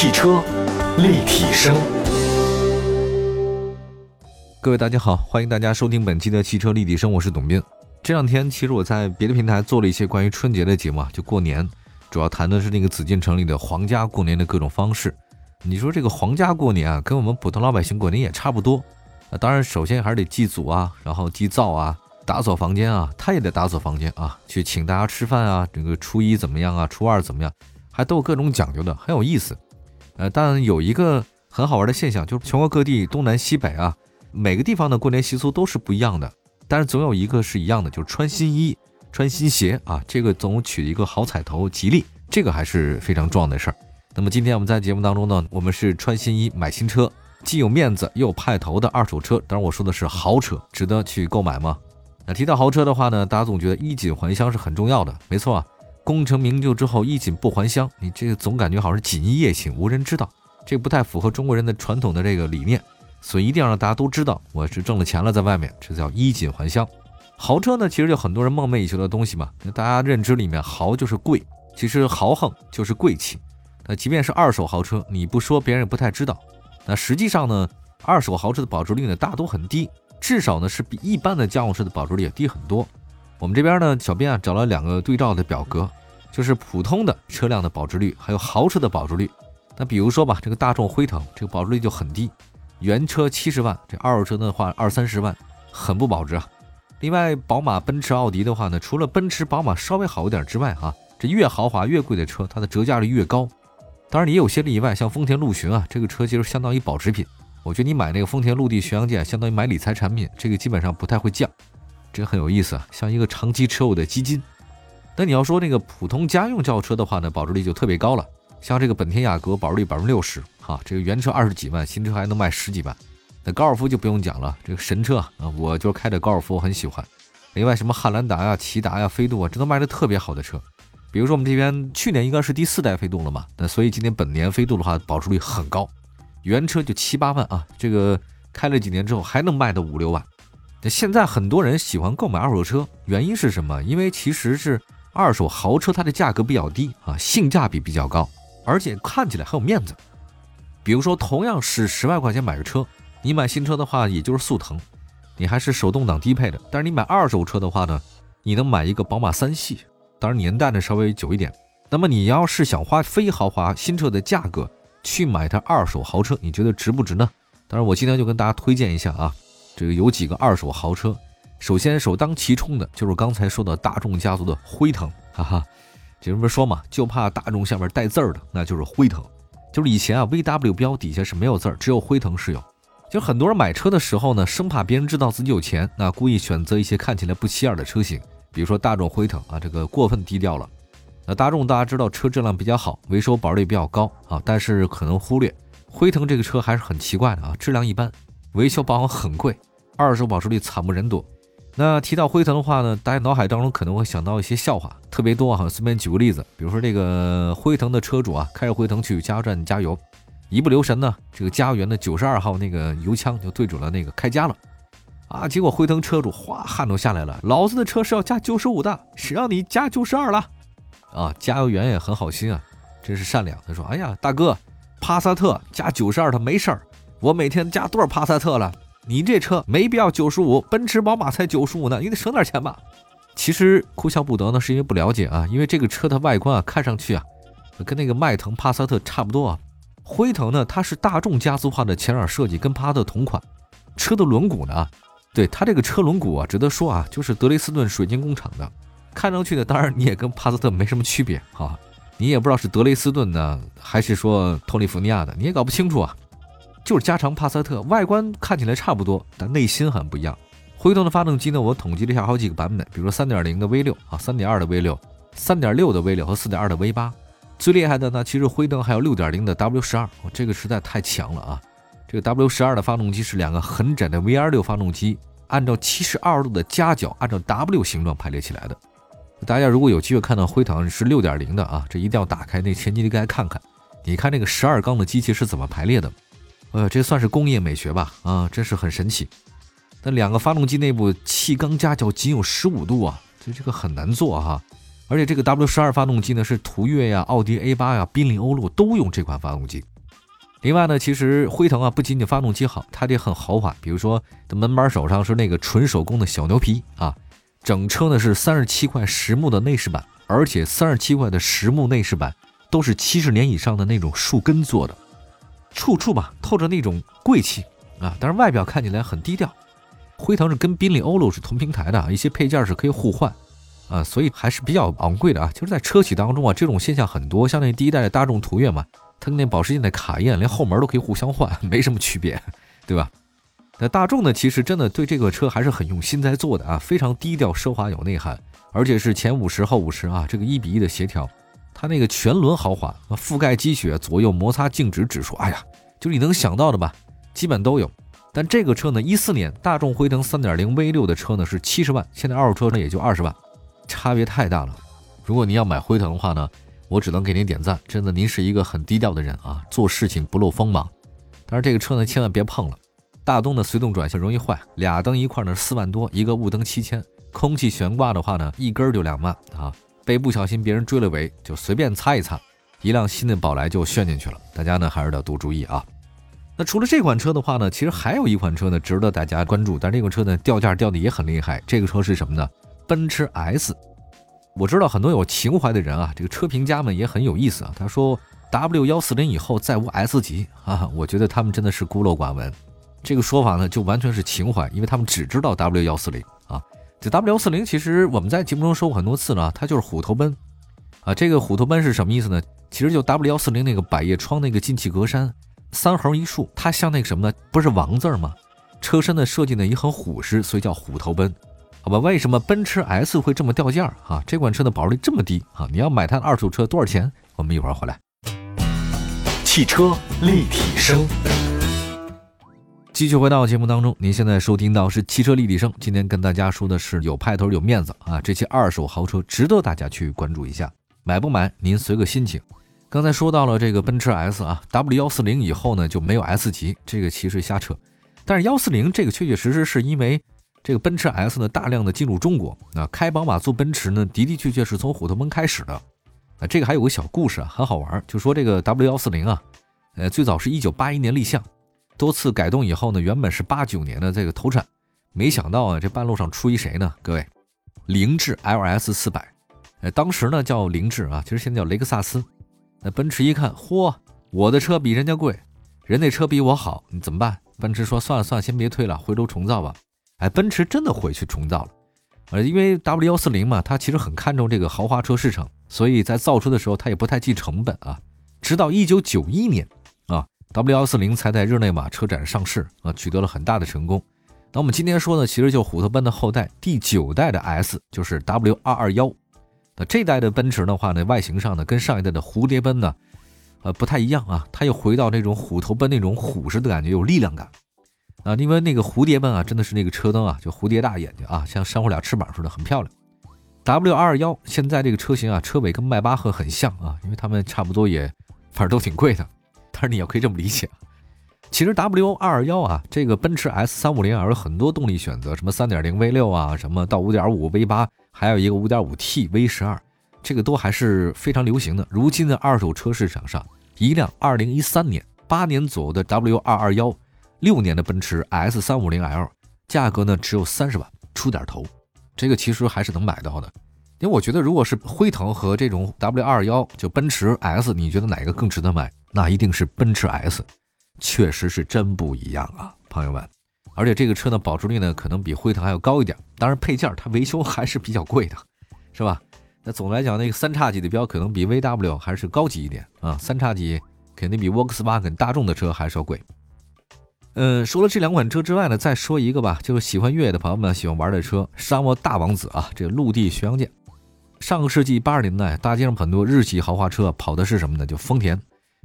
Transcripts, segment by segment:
汽车立体声，各位大家好，欢迎大家收听本期的汽车立体声，我是董斌。这两天其实我在别的平台做了一些关于春节的节目啊，就过年，主要谈的是那个紫禁城里的皇家过年的各种方式。你说这个皇家过年啊，跟我们普通老百姓过年也差不多。啊，当然首先还是得祭祖啊，然后祭灶啊，打扫房间啊，他也得打扫房间啊，去请大家吃饭啊，这个初一怎么样啊，初二怎么样？还都有各种讲究的，很有意思。呃，但有一个很好玩的现象，就是全国各地东南西北啊，每个地方的过年习俗都是不一样的，但是总有一个是一样的，就是穿新衣、穿新鞋啊，这个总取一个好彩头、吉利，这个还是非常重要的事儿。那么今天我们在节目当中呢，我们是穿新衣买新车，既有面子又有派头的二手车，当然我说的是豪车，值得去购买吗？那提到豪车的话呢，大家总觉得衣锦还乡是很重要的，没错啊。功成名就之后衣锦不还乡，你这个总感觉好像锦衣夜行，无人知道，这不太符合中国人的传统的这个理念，所以一定要让大家都知道我是挣了钱了，在外面，这叫衣锦还乡。豪车呢，其实就很多人梦寐以求的东西嘛。那大家认知里面豪就是贵，其实豪横就是贵气。那即便是二手豪车，你不说别人也不太知道。那实际上呢，二手豪车的保值率呢大都很低，至少呢是比一般的家用车的保值率也低很多。我们这边呢，小编啊找了两个对照的表格。就是普通的车辆的保值率，还有豪车的保值率。那比如说吧，这个大众辉腾，这个保值率就很低，原车七十万，这二手车的话二三十万，很不保值啊。另外，宝马、奔驰、奥迪的话呢，除了奔驰、宝马稍微好一点之外，哈，这越豪华越贵的车，它的折价率越高。当然，也有些例外，像丰田陆巡啊，这个车其实相当于保值品。我觉得你买那个丰田陆地巡洋舰，相当于买理财产品，这个基本上不太会降，这很有意思啊，像一个长期持有的基金。那你要说那个普通家用轿车的话呢，保值率就特别高了。像这个本田雅阁，保值率百分之六十，哈，这个原车二十几万，新车还能卖十几万。那高尔夫就不用讲了，这个神车啊，我就开着高尔夫，我很喜欢。另外什么汉兰达呀、骐达呀、飞度啊，这都卖的特别好的车。比如说我们这边去年应该是第四代飞度了嘛，那所以今年本年飞度的话，保值率很高，原车就七八万啊，这个开了几年之后还能卖到五六万。那现在很多人喜欢购买二手车，原因是什么？因为其实是。二手豪车它的价格比较低啊，性价比比较高，而且看起来很有面子。比如说，同样是十万块钱买个车，你买新车的话也就是速腾，你还是手动挡低配的；但是你买二手车的话呢，你能买一个宝马三系，当然年代呢稍微久一点。那么你要是想花非豪华新车的价格去买台二手豪车，你觉得值不值呢？当然，我今天就跟大家推荐一下啊，这个有几个二手豪车。首先，首当其冲的就是刚才说的大众家族的辉腾，哈哈，这不是说嘛，就怕大众下面带字儿的，那就是辉腾。就是以前啊，VW 标底下是没有字儿，只有辉腾是有。就很多人买车的时候呢，生怕别人知道自己有钱，那故意选择一些看起来不起眼的车型，比如说大众辉腾啊，这个过分低调了。那大众大家知道车质量比较好，维修保率比较高啊，但是可能忽略辉腾这个车还是很奇怪的啊，质量一般，维修保养很贵，二手保值率惨不忍睹。那提到辉腾的话呢，大家脑海当中可能会想到一些笑话，特别多哈。随便举个例子，比如说这个辉腾的车主啊，开着辉腾去加油站加油，一不留神呢，这个加油员的九十二号那个油枪就对准了那个开加了，啊，结果辉腾车主哗汗都下来了，老子的车是要加九十五的，谁让你加九十二了？啊，加油员也很好心啊，真是善良。他说：“哎呀，大哥，帕萨特加九十二的没事儿，我每天加多少帕萨特了？”你这车没必要九十五，奔驰、宝马才九十五呢，你得省点钱吧。其实哭笑不得呢，是因为不了解啊。因为这个车的外观啊，看上去啊，跟那个迈腾、帕萨特差不多啊。辉腾呢，它是大众家族化的前脸设计，跟帕萨特同款。车的轮毂呢，对它这个车轮毂啊，值得说啊，就是德累斯顿水晶工厂的。看上去呢，当然你也跟帕萨特没什么区别啊，你也不知道是德累斯顿的还是说托利福尼亚的，你也搞不清楚啊。就是加长帕萨特，外观看起来差不多，但内心很不一样。辉腾的发动机呢，我统计了一下好几个版本，比如说三点零的 V 六啊，三点二的 V 六，三点六的 V 六和四点二的 V 八。最厉害的呢，其实辉腾还有六点零的 W 十二，这个实在太强了啊！这个 W 十二的发动机是两个很窄的 V 二六发动机，按照七十二度的夹角，按照 W 形状排列起来的。大家如果有机会看到辉腾是六点零的啊，这一定要打开那前机盖看看，你看那个十二缸的机器是怎么排列的。呃，这算是工业美学吧？啊，真是很神奇。那两个发动机内部气缸夹角仅有十五度啊，这这个很难做哈。而且这个 W 十二发动机呢，是途岳呀、奥迪 A 八呀、宾利欧陆都用这款发动机。另外呢，其实辉腾啊，不仅仅发动机好，它也很豪华。比如说，的门把手上是那个纯手工的小牛皮啊，整车呢是三十七块实木的内饰板，而且三十七块的实木内饰板都是七十年以上的那种树根做的，处处吧透着那种贵气啊。但是外表看起来很低调。辉腾是跟宾利欧陆是同平台的，一些配件是可以互换啊，所以还是比较昂贵的啊。就是在车企当中啊，这种现象很多，像那第一代的大众途岳嘛。它跟那保时捷的卡宴连后门都可以互相换，没什么区别，对吧？那大众呢，其实真的对这个车还是很用心在做的啊，非常低调奢华有内涵，而且是前五十后五十啊，这个一比一的协调。它那个全轮豪华，覆盖积雪，左右摩擦静止指数，哎呀，就是你能想到的吧，基本都有。但这个车呢，一四年大众辉腾三点零 V 六的车呢是七十万，现在二手车呢也就二十万，差别太大了。如果您要买辉腾的话呢？我只能给您点赞，真的，您是一个很低调的人啊，做事情不露锋芒。但是这个车呢，千万别碰了。大灯的随动转向容易坏，俩灯一块呢四万多，一个雾灯七千，空气悬挂的话呢，一根就两万啊。被不小心别人追了尾，就随便擦一擦，一辆新的宝来就炫进去了。大家呢还是得多注意啊。那除了这款车的话呢，其实还有一款车呢值得大家关注，但这个车呢掉价掉的也很厉害。这个车是什么呢？奔驰 S。我知道很多有情怀的人啊，这个车评家们也很有意思啊。他说 W 幺四零以后再无 S 级啊，我觉得他们真的是孤陋寡闻。这个说法呢，就完全是情怀，因为他们只知道 W 幺四零。这 W 幺四零其实我们在节目中说过很多次了，它就是虎头奔啊。这个虎头奔是什么意思呢？其实就 W 幺四零那个百叶窗那个进气格栅，三横一竖，它像那个什么呢？不是王字吗？车身的设计呢也很虎实，所以叫虎头奔。好吧，为什么奔驰 S 会这么掉价啊？这款车的保值率这么低啊？你要买它的二手车多少钱？我们一会儿回来。汽车立体声，继续回到节目当中。您现在收听到是汽车立体声，今天跟大家说的是有派头有面子啊，这些二手豪车值得大家去关注一下。买不买您随个心情。刚才说到了这个奔驰 S 啊，W 幺四零以后呢就没有 S 级，这个其实瞎扯。但是幺四零这个确确实实是因为。这个奔驰 S 呢，大量的进入中国啊，开宝马做奔驰呢，的的确确是从虎头奔开始的啊。这个还有个小故事啊，很好玩，就说这个 W 幺四零啊，呃，最早是一九八一年立项，多次改动以后呢，原本是八九年的这个投产，没想到啊，这半路上出一谁呢？各位，凌志 LS 四百，呃，当时呢叫凌志啊，其实现在叫雷克萨斯。那奔驰一看，嚯，我的车比人家贵，人那车比我好，你怎么办？奔驰说算了算了，先别推了，回头重造吧。哎，奔驰真的回去重造了，呃，因为 W 幺四零嘛，它其实很看重这个豪华车市场，所以在造车的时候，它也不太计成本啊。直到一九九一年，W 幺四零才在日内瓦车展上市啊，取得了很大的成功。那我们今天说呢，其实就虎头奔的后代，第九代的 S 就是 W 二二幺。那这代的奔驰的话呢，外形上呢，跟上一代的蝴蝶奔呢，呃，不太一样啊，它又回到那种虎头奔那种虎式的感觉，有力量感。啊，因为那个蝴蝶奔啊，真的是那个车灯啊，就蝴蝶大眼睛啊，像扇乎俩翅膀似的，很漂亮。W 二二幺现在这个车型啊，车尾跟迈巴赫很像啊，因为他们差不多也，反正都挺贵的。但是你也可以这么理解，其实 W 二二幺啊，这个奔驰 S 三五零 L 很多动力选择，什么三点零 V 六啊，什么到五点五 V 八，还有一个五点五 T V 十二，这个都还是非常流行的。如今的二手车市场上，一辆二零一三年八年左右的 W 二二幺。六年的奔驰 S 三五零 L，价格呢只有三十万出点头，这个其实还是能买到的。因为我觉得，如果是辉腾和这种 W 二幺，就奔驰 S，你觉得哪个更值得买？那一定是奔驰 S，确实是真不一样啊，朋友们。而且这个车呢，保值率呢可能比辉腾还要高一点。当然配件它维修还是比较贵的，是吧？那总的来讲，那个三叉戟的标可能比 VW 还是高级一点啊，三叉戟肯定比 Volkswagen 大众的车还是要贵。嗯，除了这两款车之外呢，再说一个吧，就是喜欢越野的朋友们喜欢玩的车——沙漠大王子啊，这个陆地巡洋舰。上个世纪八十年代，大街上很多日系豪华车跑的是什么呢？就丰田。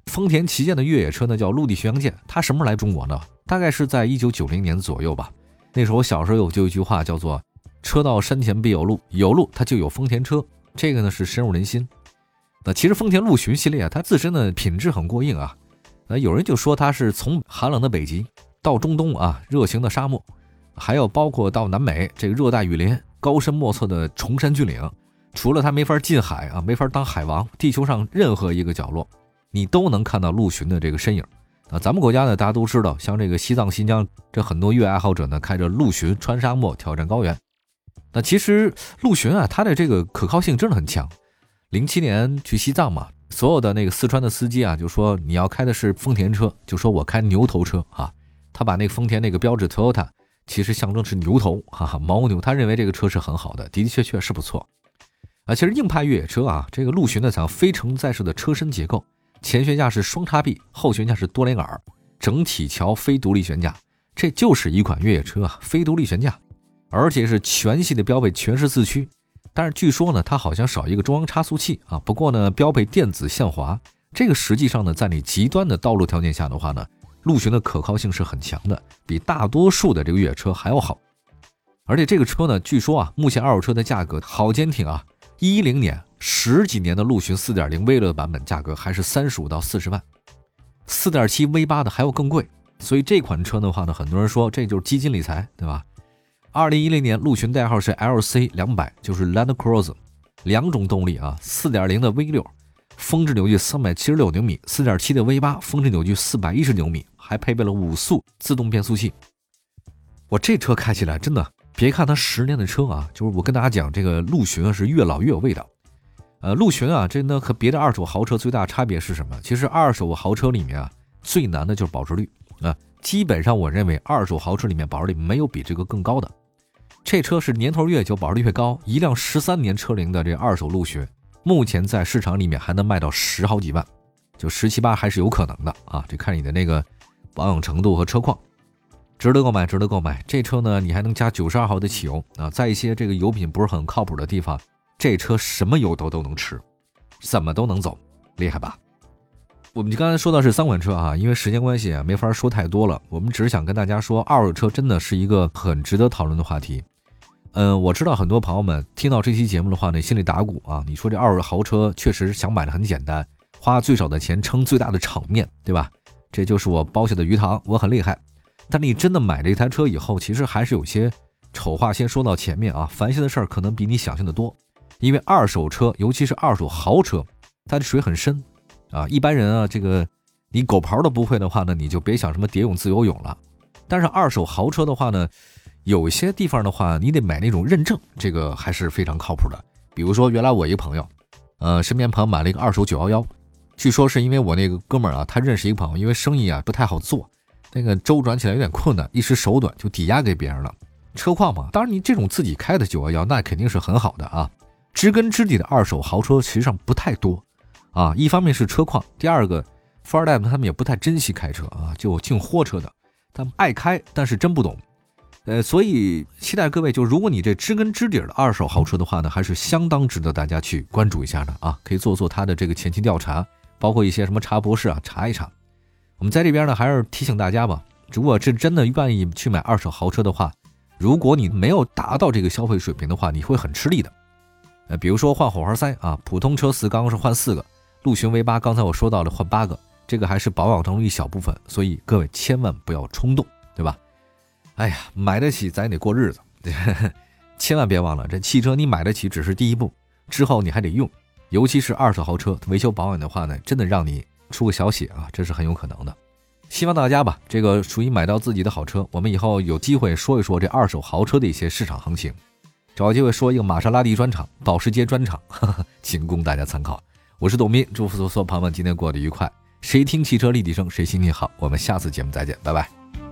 丰田旗舰的越野车呢，叫陆地巡洋舰。它什么时候来中国呢？大概是在一九九零年左右吧。那时候我小时候有就一句话叫做“车到山前必有路”，有路它就有丰田车。这个呢是深入人心。那其实丰田陆巡系列啊，它自身的品质很过硬啊。呃，有人就说它是从寒冷的北极到中东啊，热情的沙漠，还有包括到南美这个热带雨林、高深莫测的崇山峻岭，除了它没法进海啊，没法当海王，地球上任何一个角落，你都能看到陆巡的这个身影。啊，咱们国家呢，大家都知道，像这个西藏、新疆这很多越野爱好者呢，开着陆巡穿沙漠、挑战高原。那其实陆巡啊，它的这个可靠性真的很强。零七年去西藏嘛，所有的那个四川的司机啊，就说你要开的是丰田车，就说我开牛头车啊。他把那个丰田那个标志 Toyota，其实象征是牛头，哈哈，牦牛。他认为这个车是很好的，的的确确是不错。啊，其实硬派越野车啊，这个陆巡呢，采用非承载式的车身结构。前悬架是双叉臂，后悬架是多连杆，整体桥非独立悬架，这就是一款越野车啊，非独立悬架，而且是全系的标配全时四驱。但是据说呢，它好像少一个中央差速器啊。不过呢，标配电子限滑，这个实际上呢，在你极端的道路条件下的话呢，陆巡的可靠性是很强的，比大多数的这个越野车还要好。而且这个车呢，据说啊，目前二手车的价格好坚挺啊，一零年。十几年的陆巡4.0 V 六的版本价格还是三十五到四十万，4.7 V 八的还要更贵，所以这款车的话呢，很多人说这就是基金理财，对吧？二零一零年陆巡代号是 LC 两百，就是 Land Cruiser，两种动力啊，4.0的 V 六，峰值扭矩三百七十六牛米，4.7的 V 八峰值扭矩四百一十牛米，还配备了五速自动变速器。我这车开起来真的，别看它十年的车啊，就是我跟大家讲，这个陆巡啊是越老越有味道。呃，陆巡啊，这呢和别的二手豪车最大差别是什么？其实二手豪车里面啊，最难的就是保值率啊。基本上我认为二手豪车里面保值率没有比这个更高的。这车是年头越久保值率越高，一辆十三年车龄的这二手陆巡，目前在市场里面还能卖到十好几万，就十七八还是有可能的啊。这看你的那个保养程度和车况，值得购买，值得购买。这车呢，你还能加九十二号的汽油啊，在一些这个油品不是很靠谱的地方。这车什么油都都能吃，怎么都能走，厉害吧？我们刚才说到是三款车啊，因为时间关系啊，没法说太多了。我们只是想跟大家说，二手车真的是一个很值得讨论的话题。嗯，我知道很多朋友们听到这期节目的话呢，心里打鼓啊。你说这二手豪车确实想买的很简单，花最少的钱撑最大的场面对吧？这就是我包下的鱼塘，我很厉害。但你真的买了一台车以后，其实还是有些丑话先说到前面啊，烦心的事儿可能比你想象的多。因为二手车，尤其是二手豪车，它的水很深啊。一般人啊，这个你狗刨都不会的话呢，你就别想什么蝶泳、自由泳了。但是二手豪车的话呢，有些地方的话，你得买那种认证，这个还是非常靠谱的。比如说，原来我一个朋友，呃，身边朋友买了一个二手九幺幺，据说是因为我那个哥们儿啊，他认识一个朋友，因为生意啊不太好做，那个周转起来有点困难，一时手短就抵押给别人了。车况嘛，当然你这种自己开的九幺幺，那肯定是很好的啊。知根知底的二手豪车实际上不太多，啊，一方面是车况，第二个，富二代们他们也不太珍惜开车啊，就净货车的，他们爱开，但是真不懂，呃，所以期待各位，就如果你这知根知底的二手豪车的话呢，还是相当值得大家去关注一下的啊，可以做做他的这个前期调查，包括一些什么查博士啊，查一查。我们在这边呢，还是提醒大家吧，如果是真的愿意去买二手豪车的话，如果你没有达到这个消费水平的话，你会很吃力的。呃，比如说换火花塞啊，普通车四缸是换四个，陆巡 V 八刚才我说到了换八个，这个还是保养中一小部分，所以各位千万不要冲动，对吧？哎呀，买得起咱也得过日子，千万别忘了，这汽车你买得起只是第一步，之后你还得用，尤其是二手豪车维修保养的话呢，真的让你出个小血啊，这是很有可能的。希望大家吧，这个属于买到自己的好车，我们以后有机会说一说这二手豪车的一些市场行情。找机会说一个玛莎拉蒂专场、保时捷专场，仅供大家参考。我是董斌，祝福所有朋友们今天过得愉快。谁听汽车立体声，谁心情好。我们下次节目再见，拜拜。